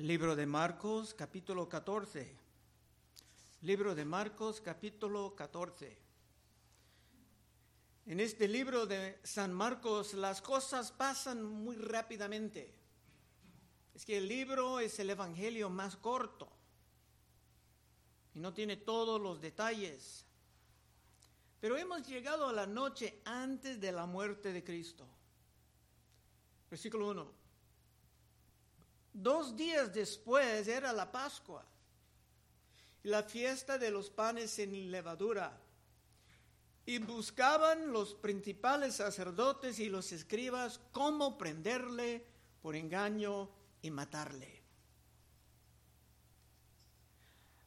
Libro de Marcos, capítulo 14. Libro de Marcos, capítulo 14. En este libro de San Marcos las cosas pasan muy rápidamente. Es que el libro es el Evangelio más corto y no tiene todos los detalles. Pero hemos llegado a la noche antes de la muerte de Cristo. Versículo 1. Dos días después era la Pascua la fiesta de los panes sin levadura. Y buscaban los principales sacerdotes y los escribas cómo prenderle por engaño y matarle.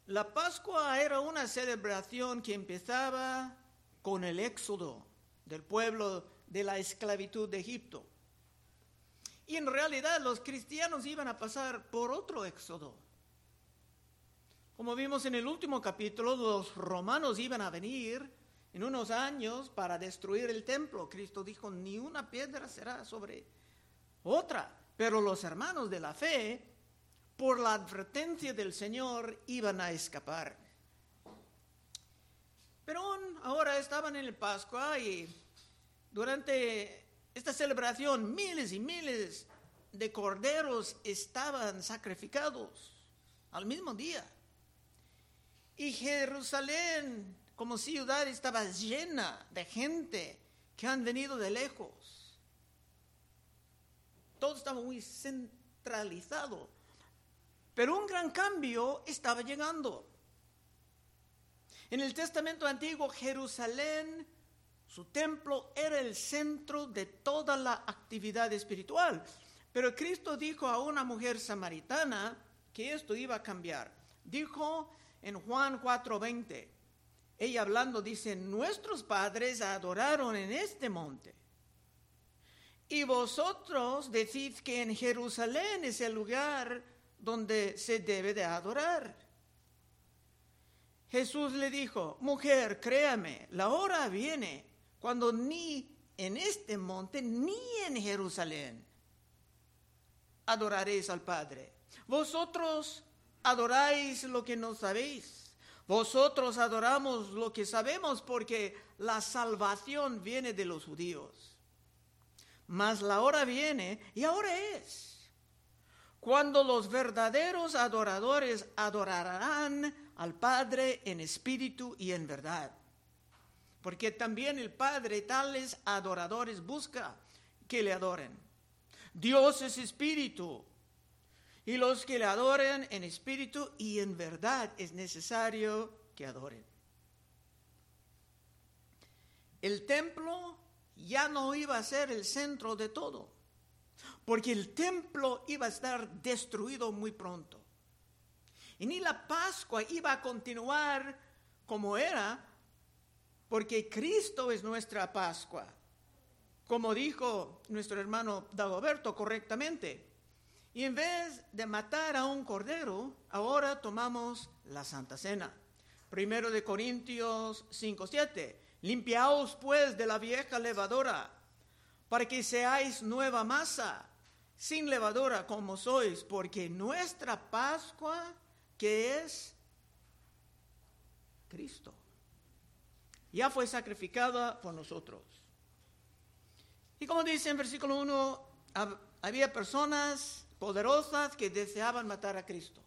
La Pascua era una celebración que empezaba con el éxodo del pueblo de la esclavitud de Egipto. Y en realidad los cristianos iban a pasar por otro éxodo. Como vimos en el último capítulo, los romanos iban a venir en unos años para destruir el templo. Cristo dijo, ni una piedra será sobre otra. Pero los hermanos de la fe, por la advertencia del Señor, iban a escapar. Pero ahora estaban en el Pascua y durante esta celebración, miles y miles de corderos estaban sacrificados al mismo día. Y Jerusalén como ciudad estaba llena de gente que han venido de lejos. Todo estaba muy centralizado. Pero un gran cambio estaba llegando. En el Testamento Antiguo, Jerusalén su templo era el centro de toda la actividad espiritual. Pero Cristo dijo a una mujer samaritana que esto iba a cambiar. Dijo en Juan 4:20, ella hablando dice, nuestros padres adoraron en este monte. Y vosotros decís que en Jerusalén es el lugar donde se debe de adorar. Jesús le dijo, mujer, créame, la hora viene cuando ni en este monte ni en Jerusalén adoraréis al Padre. Vosotros adoráis lo que no sabéis. Vosotros adoramos lo que sabemos porque la salvación viene de los judíos. Mas la hora viene y ahora es. Cuando los verdaderos adoradores adorarán al Padre en espíritu y en verdad porque también el Padre tales adoradores busca que le adoren. Dios es espíritu, y los que le adoren en espíritu y en verdad es necesario que adoren. El templo ya no iba a ser el centro de todo, porque el templo iba a estar destruido muy pronto. Y ni la Pascua iba a continuar como era, porque Cristo es nuestra Pascua. Como dijo nuestro hermano Dagoberto correctamente. Y en vez de matar a un cordero, ahora tomamos la Santa Cena. Primero de Corintios 5:7. Limpiaos pues de la vieja levadura, para que seáis nueva masa, sin levadura como sois, porque nuestra Pascua, que es Cristo ya fue sacrificada por nosotros. Y como dice en versículo 1, había personas poderosas que deseaban matar a Cristo.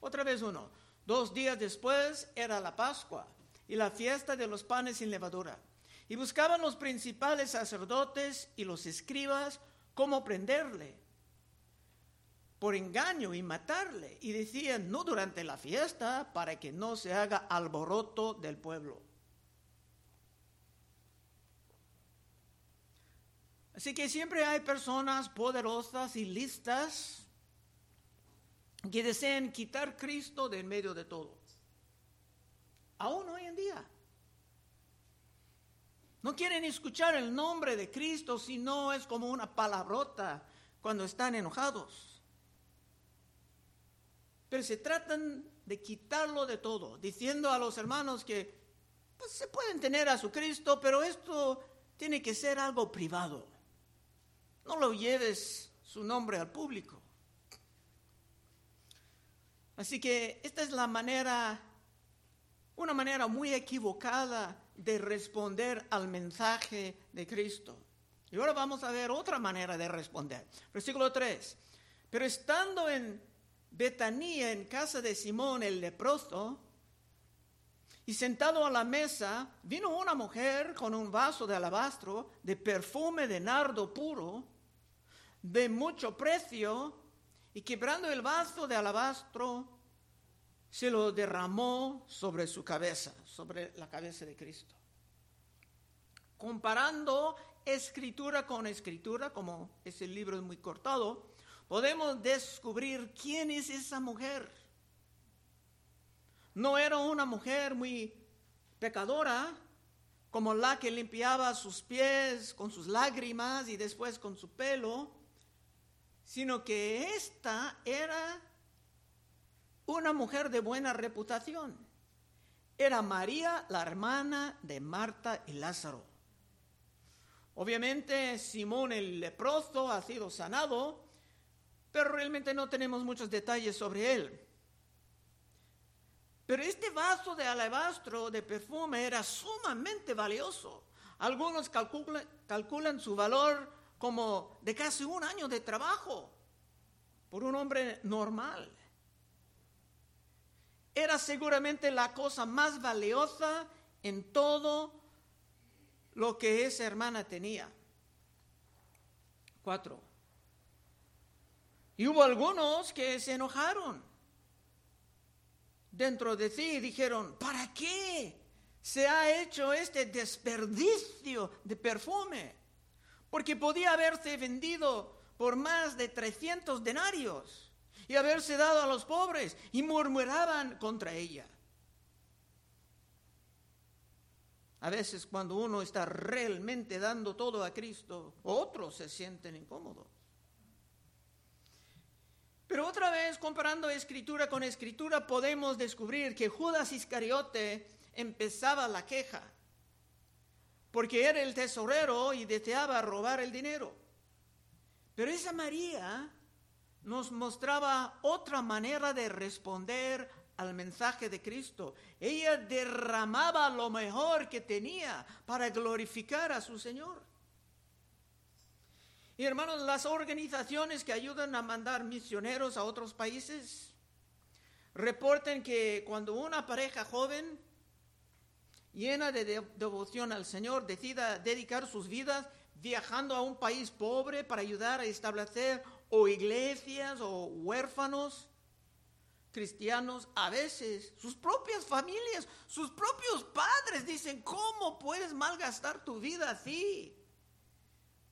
Otra vez uno, dos días después era la Pascua y la fiesta de los panes sin levadura. Y buscaban los principales sacerdotes y los escribas cómo prenderle por engaño y matarle. Y decían, no durante la fiesta, para que no se haga alboroto del pueblo. Así que siempre hay personas poderosas y listas que desean quitar Cristo de en medio de todo. Aún hoy en día. No quieren escuchar el nombre de Cristo si no es como una palabrota cuando están enojados. Pero se tratan de quitarlo de todo, diciendo a los hermanos que pues, se pueden tener a su Cristo, pero esto tiene que ser algo privado. No lo lleves su nombre al público. Así que esta es la manera, una manera muy equivocada de responder al mensaje de Cristo. Y ahora vamos a ver otra manera de responder. Versículo 3. Pero estando en Betanía, en casa de Simón el leproso, y sentado a la mesa, vino una mujer con un vaso de alabastro de perfume de nardo puro, de mucho precio, y quebrando el vaso de alabastro, se lo derramó sobre su cabeza, sobre la cabeza de Cristo. Comparando escritura con escritura, como ese libro es muy cortado, podemos descubrir quién es esa mujer. No era una mujer muy pecadora, como la que limpiaba sus pies con sus lágrimas y después con su pelo, sino que esta era una mujer de buena reputación. Era María, la hermana de Marta y Lázaro. Obviamente Simón el leproso ha sido sanado, pero realmente no tenemos muchos detalles sobre él. Pero este vaso de alabastro de perfume era sumamente valioso. Algunos calculan, su valor como de casi un año de trabajo por un hombre normal. Era seguramente la cosa más valiosa en todo lo que esa hermana tenía. Cuatro. Y hubo algunos que se enojaron dentro de sí y dijeron, ¿para qué se ha hecho este desperdicio de perfume? Porque podía haberse vendido por más de 300 denarios y haberse dado a los pobres y murmuraban contra ella. A veces cuando uno está realmente dando todo a Cristo, otros se sienten incómodos. Pero otra vez, comparando escritura con escritura, podemos descubrir que Judas Iscariote empezaba la queja, porque era el tesorero y deseaba robar el dinero. Pero esa María nos mostraba otra manera de responder al mensaje de Cristo. Ella derramaba lo mejor que tenía para glorificar a su Señor. Y hermanos, las organizaciones que ayudan a mandar misioneros a otros países reporten que cuando una pareja joven llena de devoción al Señor decida dedicar sus vidas viajando a un país pobre para ayudar a establecer o iglesias o huérfanos, cristianos, a veces sus propias familias, sus propios padres dicen, ¿cómo puedes malgastar tu vida así?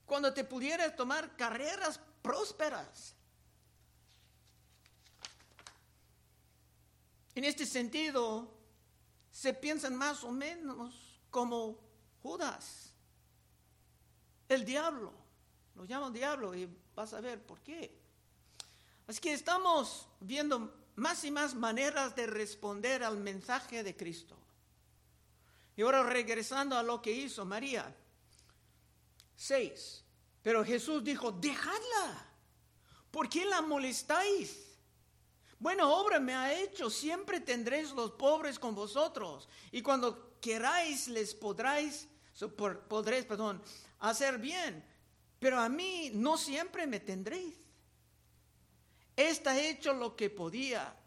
Cuando te pudieras tomar carreras prósperas. En este sentido, se piensan más o menos como Judas, el diablo. Lo llaman diablo y vas a ver por qué. Así que estamos viendo más y más maneras de responder al mensaje de Cristo. Y ahora regresando a lo que hizo María. Seis. Pero Jesús dijo, dejadla. ¿Por qué la molestáis? Buena obra me ha hecho, siempre tendréis los pobres con vosotros. Y cuando queráis les podréis, perdón, hacer bien. Pero a mí no siempre me tendréis. Esta ha hecho lo que podía,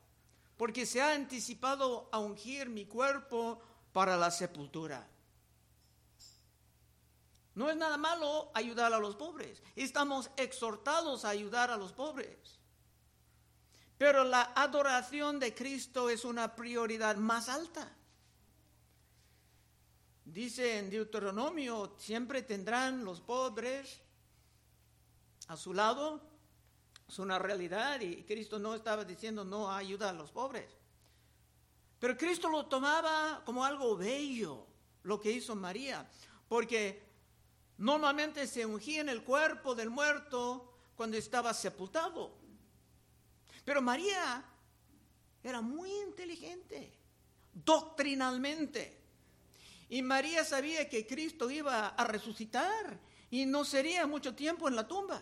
porque se ha anticipado a ungir mi cuerpo para la sepultura. No es nada malo ayudar a los pobres. Estamos exhortados a ayudar a los pobres. Pero la adoración de Cristo es una prioridad más alta. Dice en Deuteronomio, siempre tendrán los pobres a su lado. Es una realidad y Cristo no estaba diciendo no ayuda a los pobres. Pero Cristo lo tomaba como algo bello, lo que hizo María, porque normalmente se ungía en el cuerpo del muerto cuando estaba sepultado. Pero María era muy inteligente, doctrinalmente. Y María sabía que Cristo iba a resucitar y no sería mucho tiempo en la tumba.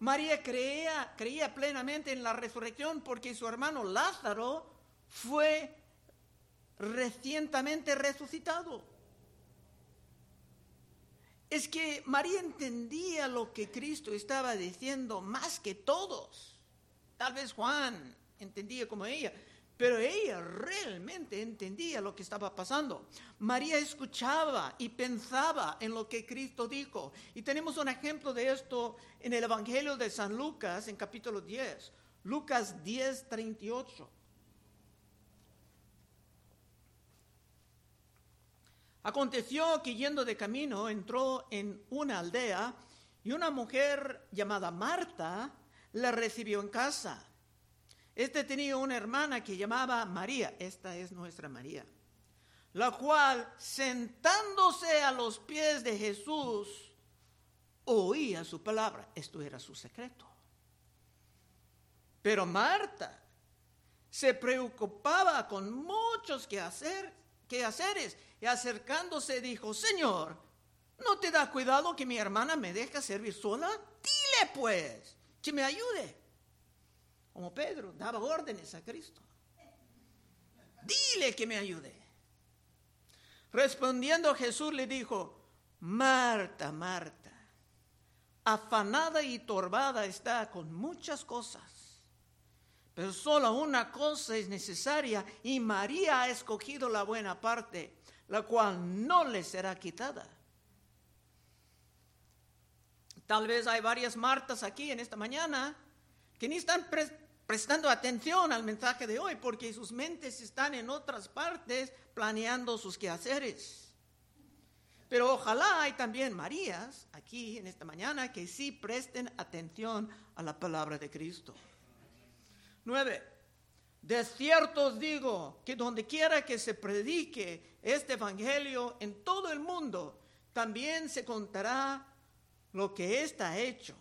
María creía, creía plenamente en la resurrección porque su hermano Lázaro fue recientemente resucitado. Es que María entendía lo que Cristo estaba diciendo más que todos. Tal vez Juan entendía como ella, pero ella realmente entendía lo que estaba pasando. María escuchaba y pensaba en lo que Cristo dijo. Y tenemos un ejemplo de esto en el Evangelio de San Lucas, en capítulo 10. Lucas 10, 38. Aconteció que yendo de camino entró en una aldea y una mujer llamada Marta la recibió en casa. Este tenía una hermana que llamaba María, esta es nuestra María, la cual sentándose a los pies de Jesús oía su palabra. Esto era su secreto. Pero Marta se preocupaba con muchos quehaceres y acercándose dijo, Señor, ¿no te da cuidado que mi hermana me deja servir sola? Dile pues, me ayude. Como Pedro daba órdenes a Cristo. Dile que me ayude. Respondiendo Jesús le dijo, Marta, Marta, afanada y turbada está con muchas cosas, pero solo una cosa es necesaria y María ha escogido la buena parte la cual no le será quitada. Tal vez hay varias Martas aquí en esta mañana que ni están prestando atención al mensaje de hoy porque sus mentes están en otras partes planeando sus quehaceres. Pero ojalá hay también Marías aquí en esta mañana que sí presten atención a la palabra de Cristo. Nueve, de cierto os digo que donde quiera que se predique este evangelio en todo el mundo, también se contará lo que está hecho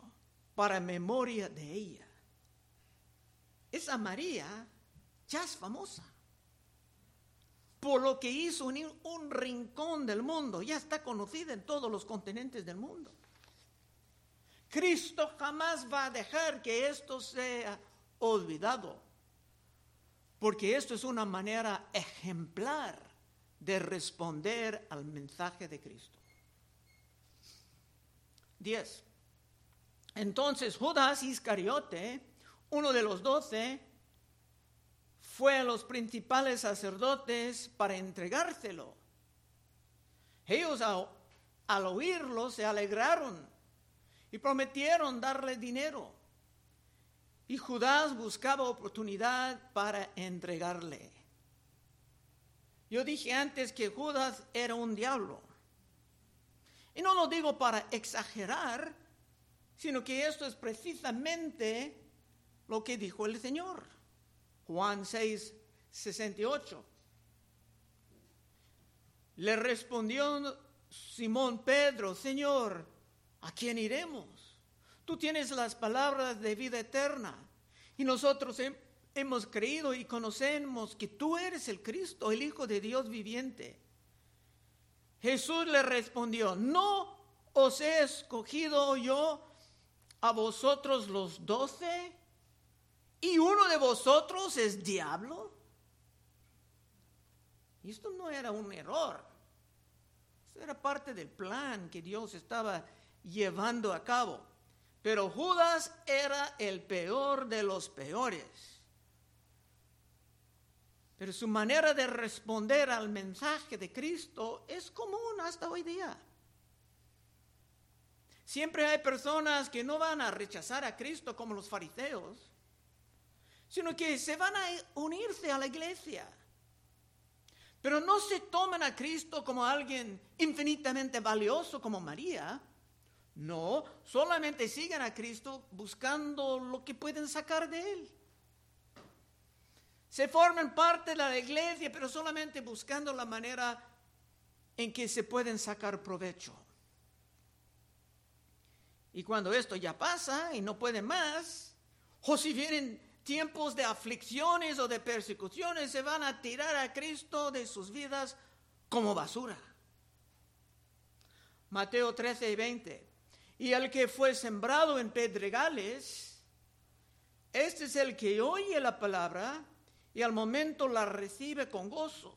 para memoria de ella. Esa María ya es famosa por lo que hizo en un rincón del mundo, ya está conocida en todos los continentes del mundo. Cristo jamás va a dejar que esto sea olvidado, porque esto es una manera ejemplar de responder al mensaje de Cristo. 10. Entonces Judas Iscariote, uno de los doce, fue a los principales sacerdotes para entregárselo. Ellos al oírlo se alegraron y prometieron darle dinero. Y Judas buscaba oportunidad para entregarle. Yo dije antes que Judas era un diablo. Y no lo digo para exagerar, sino que esto es precisamente lo que dijo el Señor. Juan 6, 68. Le respondió Simón Pedro, Señor, ¿a quién iremos? Tú tienes las palabras de vida eterna y nosotros hemos creído y conocemos que tú eres el Cristo, el Hijo de Dios viviente. Jesús le respondió, ¿no os he escogido yo a vosotros los doce? ¿Y uno de vosotros es diablo? Y esto no era un error. Esto era parte del plan que Dios estaba llevando a cabo. Pero Judas era el peor de los peores. Pero su manera de responder al mensaje de Cristo es común hasta hoy día. Siempre hay personas que no van a rechazar a Cristo como los fariseos, sino que se van a unirse a la iglesia. Pero no se toman a Cristo como alguien infinitamente valioso como María. No, solamente siguen a Cristo buscando lo que pueden sacar de él. Se forman parte de la iglesia, pero solamente buscando la manera en que se pueden sacar provecho. Y cuando esto ya pasa y no pueden más, o si vienen tiempos de aflicciones o de persecuciones, se van a tirar a Cristo de sus vidas como basura. Mateo 13 y 20. Y el que fue sembrado en pedregales, este es el que oye la palabra y al momento la recibe con gozo.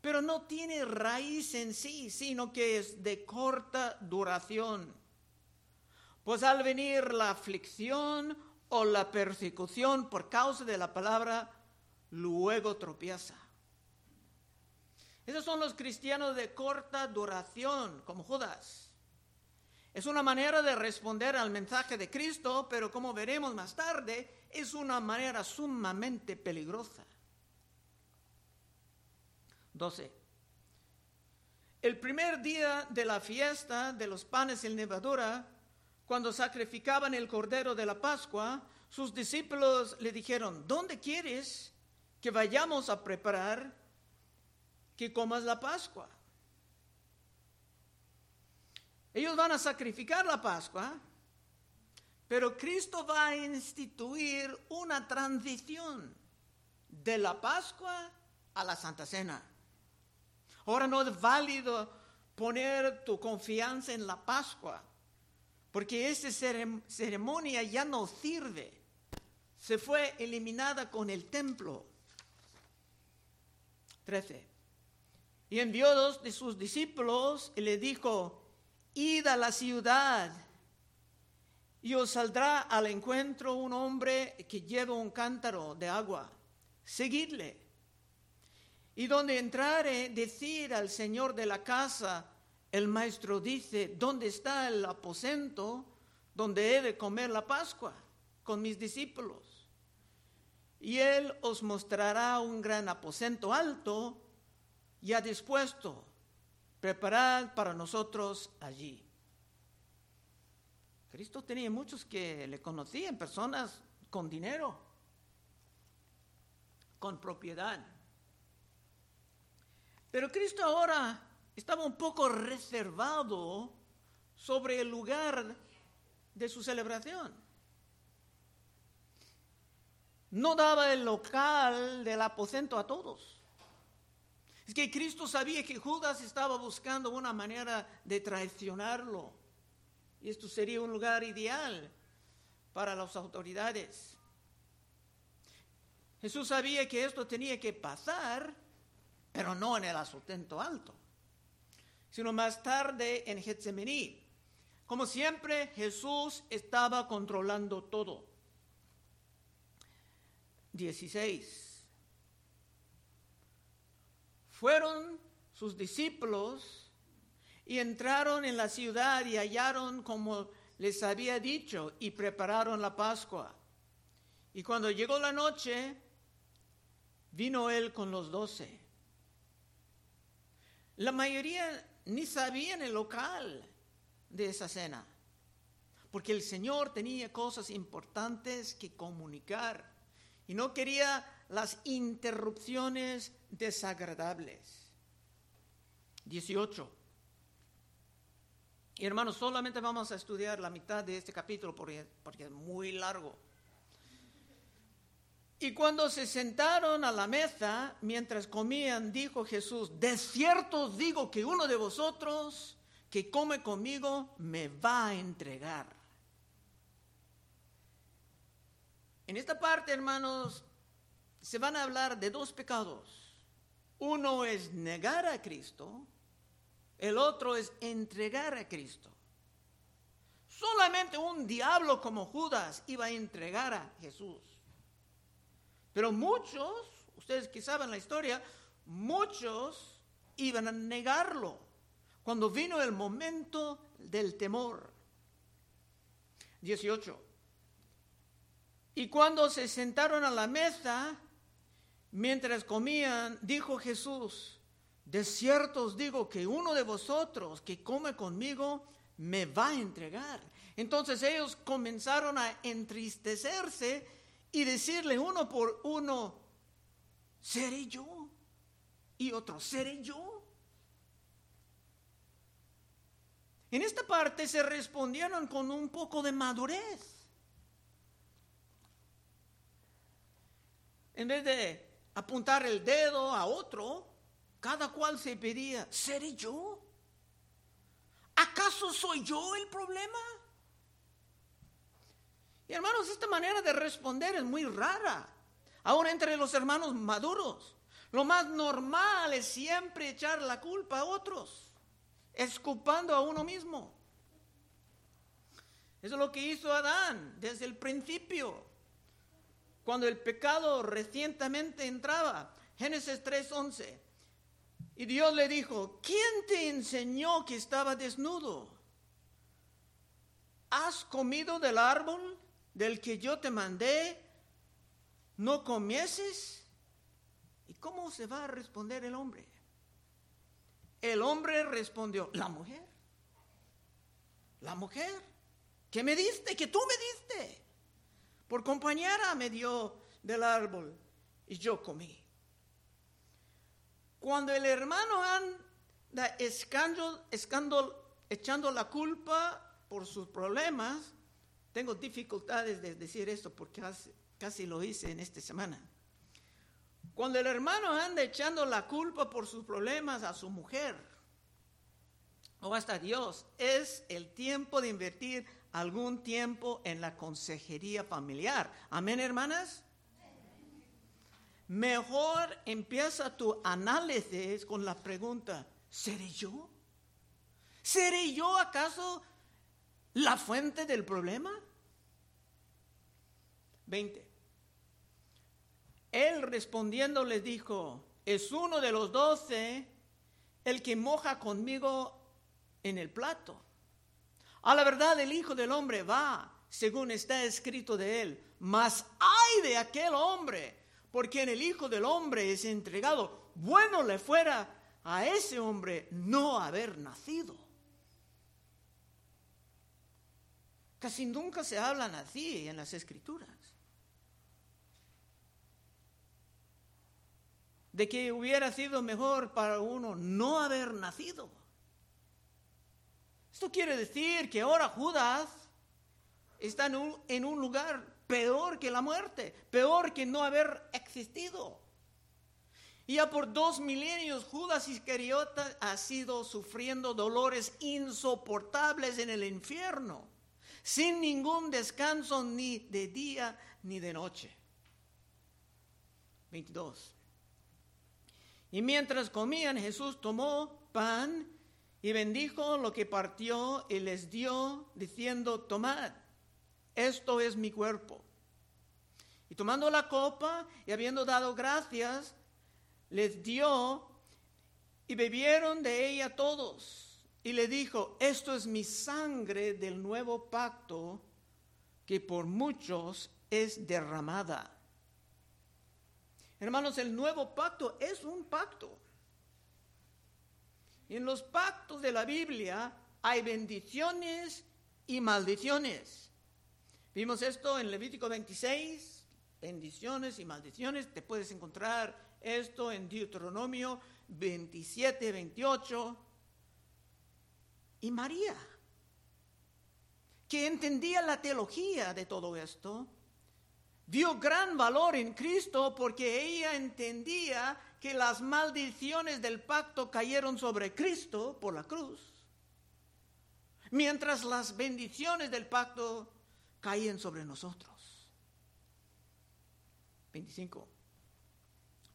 Pero no tiene raíz en sí, sino que es de corta duración. Pues al venir la aflicción o la persecución por causa de la palabra, luego tropieza. Esos son los cristianos de corta duración, como Judas. Es una manera de responder al mensaje de Cristo, pero como veremos más tarde, es una manera sumamente peligrosa. 12. El primer día de la fiesta de los panes en levadura, cuando sacrificaban el cordero de la Pascua, sus discípulos le dijeron, ¿dónde quieres que vayamos a preparar que comas la Pascua? Ellos van a sacrificar la Pascua, pero Cristo va a instituir una transición de la Pascua a la Santa Cena. Ahora no es válido poner tu confianza en la Pascua, porque esa ceremonia ya no sirve. Se fue eliminada con el templo. 13. Y envió dos de sus discípulos y le dijo, id a la ciudad y os saldrá al encuentro un hombre que lleva un cántaro de agua. Seguidle. Y donde entrare, decir al señor de la casa, el maestro dice, ¿dónde está el aposento donde he de comer la Pascua con mis discípulos? Y él os mostrará un gran aposento alto, ya dispuesto preparad para nosotros allí. Cristo tenía muchos que le conocían, personas con dinero, con propiedad. Pero Cristo ahora estaba un poco reservado sobre el lugar de su celebración. No daba el local del aposento a todos. Es que Cristo sabía que Judas estaba buscando una manera de traicionarlo. Y esto sería un lugar ideal para las autoridades. Jesús sabía que esto tenía que pasar, pero no en el asustento alto, sino más tarde en Getsemaní. Como siempre, Jesús estaba controlando todo. 16. Fueron sus discípulos y entraron en la ciudad y hallaron como les había dicho y prepararon la Pascua. Y cuando llegó la noche, vino él con los doce. La mayoría ni sabían el local de esa cena, porque el Señor tenía cosas importantes que comunicar y no quería las interrupciones desagradables. 18. Y hermanos, solamente vamos a estudiar la mitad de este capítulo porque, porque es muy largo. Y cuando se sentaron a la mesa, mientras comían, dijo Jesús, de cierto os digo que uno de vosotros que come conmigo me va a entregar. En esta parte, hermanos, se van a hablar de dos pecados. Uno es negar a Cristo, el otro es entregar a Cristo. Solamente un diablo como Judas iba a entregar a Jesús. Pero muchos, ustedes que saben la historia, muchos iban a negarlo cuando vino el momento del temor. 18. Y cuando se sentaron a la mesa, Mientras comían, dijo Jesús, de cierto os digo que uno de vosotros que come conmigo me va a entregar. Entonces ellos comenzaron a entristecerse y decirle uno por uno, seré yo. Y otro, seré yo. En esta parte se respondieron con un poco de madurez. En vez de apuntar el dedo a otro, cada cual se pedía, ¿seré yo? ¿Acaso soy yo el problema? Y hermanos, esta manera de responder es muy rara. Ahora entre los hermanos maduros, lo más normal es siempre echar la culpa a otros, escupando a uno mismo. Eso es lo que hizo Adán desde el principio, cuando el pecado recientemente entraba. Génesis 3:11. Y Dios le dijo, ¿quién te enseñó que estaba desnudo? ¿Has comido del árbol del que yo te mandé? ¿No comieses? ¿Y cómo se va a responder el hombre? El hombre respondió, la mujer. La mujer. ¿Qué me diste? Que tú me diste. Por compañera me dio del árbol y yo comí. Cuando el hermano anda echando la culpa por sus problemas, tengo dificultades de decir esto porque casi lo hice en esta semana. Cuando el hermano anda echando la culpa por sus problemas a su mujer o hasta Dios, es el tiempo de invertir algún tiempo en la consejería familiar. Amén, hermanas. Mejor empieza tu análisis con la pregunta, ¿seré yo? ¿Seré yo acaso la fuente del problema? 20. Él respondiendo les dijo, es uno de los doce el que moja conmigo en el plato. A la verdad el Hijo del Hombre va, según está escrito de él, mas hay de aquel hombre porque en el Hijo del Hombre es entregado. Bueno le fuera a ese hombre no haber nacido. Casi nunca se hablan así en las escrituras. De que hubiera sido mejor para uno no haber nacido. Esto quiere decir que ahora Judas está en un, en un lugar peor que la muerte, peor que no haber existido. Y ya por dos milenios Judas Iscariota ha sido sufriendo dolores insoportables en el infierno, sin ningún descanso ni de día ni de noche. 22. Y mientras comían, Jesús tomó pan y bendijo lo que partió y les dio, diciendo, tomad esto es mi cuerpo. Y tomando la copa y habiendo dado gracias, les dio y bebieron de ella todos. Y le dijo, esto es mi sangre del nuevo pacto que por muchos es derramada. Hermanos, el nuevo pacto es un pacto. En los pactos de la Biblia hay bendiciones y maldiciones. Vimos esto en Levítico 26, bendiciones y maldiciones. Te puedes encontrar esto en Deuteronomio 27, 28. Y María, que entendía la teología de todo esto, dio gran valor en Cristo porque ella entendía que las maldiciones del pacto cayeron sobre Cristo por la cruz, mientras las bendiciones del pacto caen sobre nosotros. 25.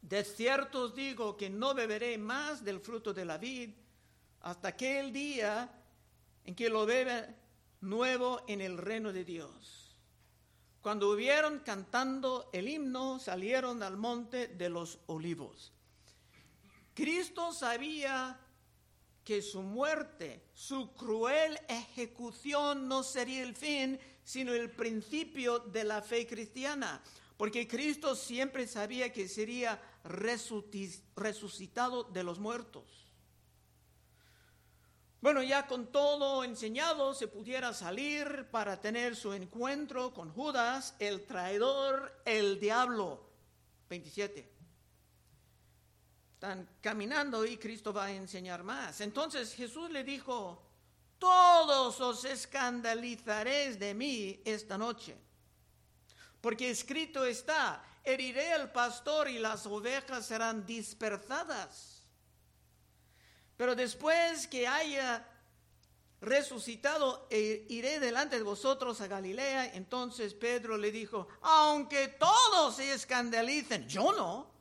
De cierto os digo que no beberé más del fruto de la vid hasta aquel día en que lo bebe nuevo en el reino de Dios. Cuando hubieron cantando el himno, salieron al monte de los olivos. Cristo sabía que su muerte, su cruel ejecución no sería el fin, sino el principio de la fe cristiana, porque Cristo siempre sabía que sería resucitado de los muertos. Bueno, ya con todo enseñado, se pudiera salir para tener su encuentro con Judas, el traidor, el diablo. 27. Están caminando y Cristo va a enseñar más. Entonces Jesús le dijo, todos os escandalizaréis de mí esta noche. Porque escrito está, heriré al pastor y las ovejas serán dispersadas. Pero después que haya resucitado e iré delante de vosotros a Galilea. Entonces Pedro le dijo, aunque todos se escandalicen, yo no.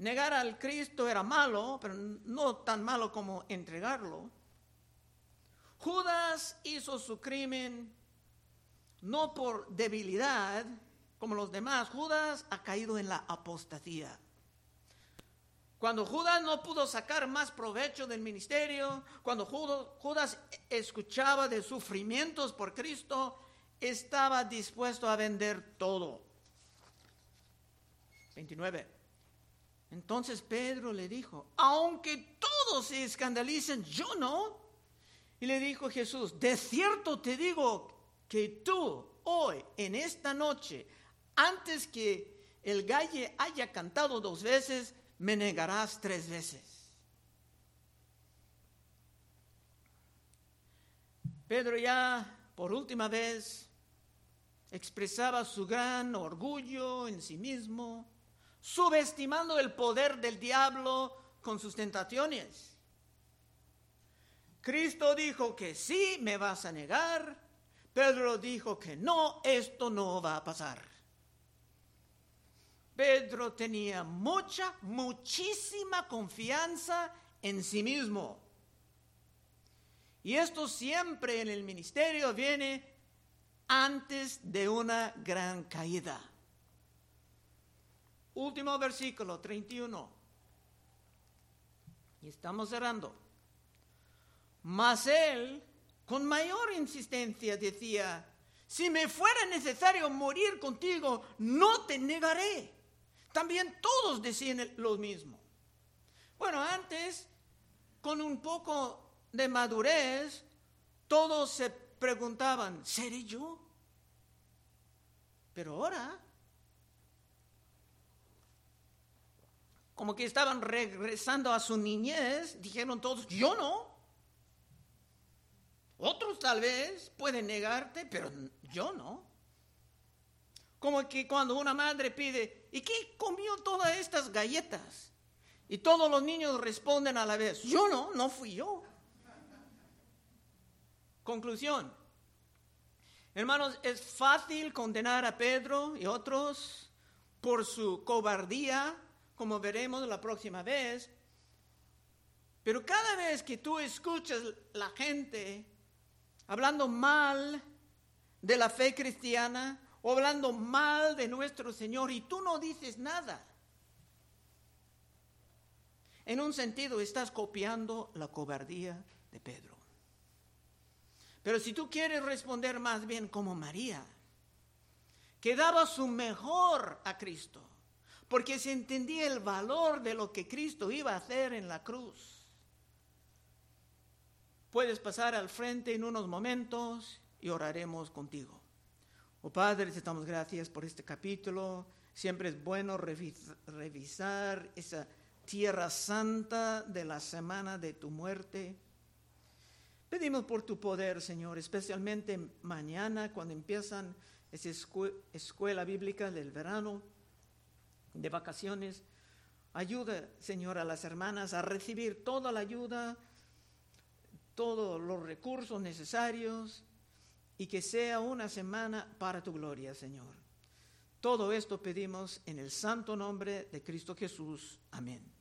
Negar al Cristo era malo, pero no tan malo como entregarlo. Judas hizo su crimen no por debilidad como los demás. Judas ha caído en la apostasía. Cuando Judas no pudo sacar más provecho del ministerio, cuando Judas escuchaba de sufrimientos por Cristo, estaba dispuesto a vender todo. 29. Entonces Pedro le dijo, aunque todos se escandalicen, yo no. Y le dijo Jesús, de cierto te digo que tú hoy, en esta noche, antes que el galle haya cantado dos veces, me negarás tres veces. Pedro ya por última vez expresaba su gran orgullo en sí mismo, subestimando el poder del diablo con sus tentaciones. Cristo dijo que sí, me vas a negar. Pedro dijo que no, esto no va a pasar. Pedro tenía mucha, muchísima confianza en sí mismo. Y esto siempre en el ministerio viene antes de una gran caída. Último versículo 31. Y estamos cerrando. Mas él, con mayor insistencia, decía, si me fuera necesario morir contigo, no te negaré. También todos decían lo mismo. Bueno, antes, con un poco de madurez, todos se preguntaban, ¿seré yo? Pero ahora, como que estaban regresando a su niñez, dijeron todos, yo no. Otros tal vez pueden negarte, pero yo no. Como que cuando una madre pide, ¿y qué comió todas estas galletas? Y todos los niños responden a la vez, yo no, no fui yo. Conclusión. Hermanos, es fácil condenar a Pedro y otros por su cobardía, como veremos la próxima vez. Pero cada vez que tú escuchas la gente hablando mal de la fe cristiana, o hablando mal de nuestro Señor y tú no dices nada. En un sentido estás copiando la cobardía de Pedro. Pero si tú quieres responder más bien como María, que daba su mejor a Cristo, porque se entendía el valor de lo que Cristo iba a hacer en la cruz. Puedes pasar al frente en unos momentos y oraremos contigo. Oh Padre, te damos gracias por este capítulo. Siempre es bueno revisar esa tierra santa de la semana de tu muerte. Pedimos por tu poder, Señor, especialmente mañana cuando empiezan esa escuela bíblica del verano, de vacaciones. Ayuda, Señor, a las hermanas a recibir toda la ayuda, todos los recursos necesarios y que sea una semana para tu gloria, Señor. Todo esto pedimos en el santo nombre de Cristo Jesús. Amén.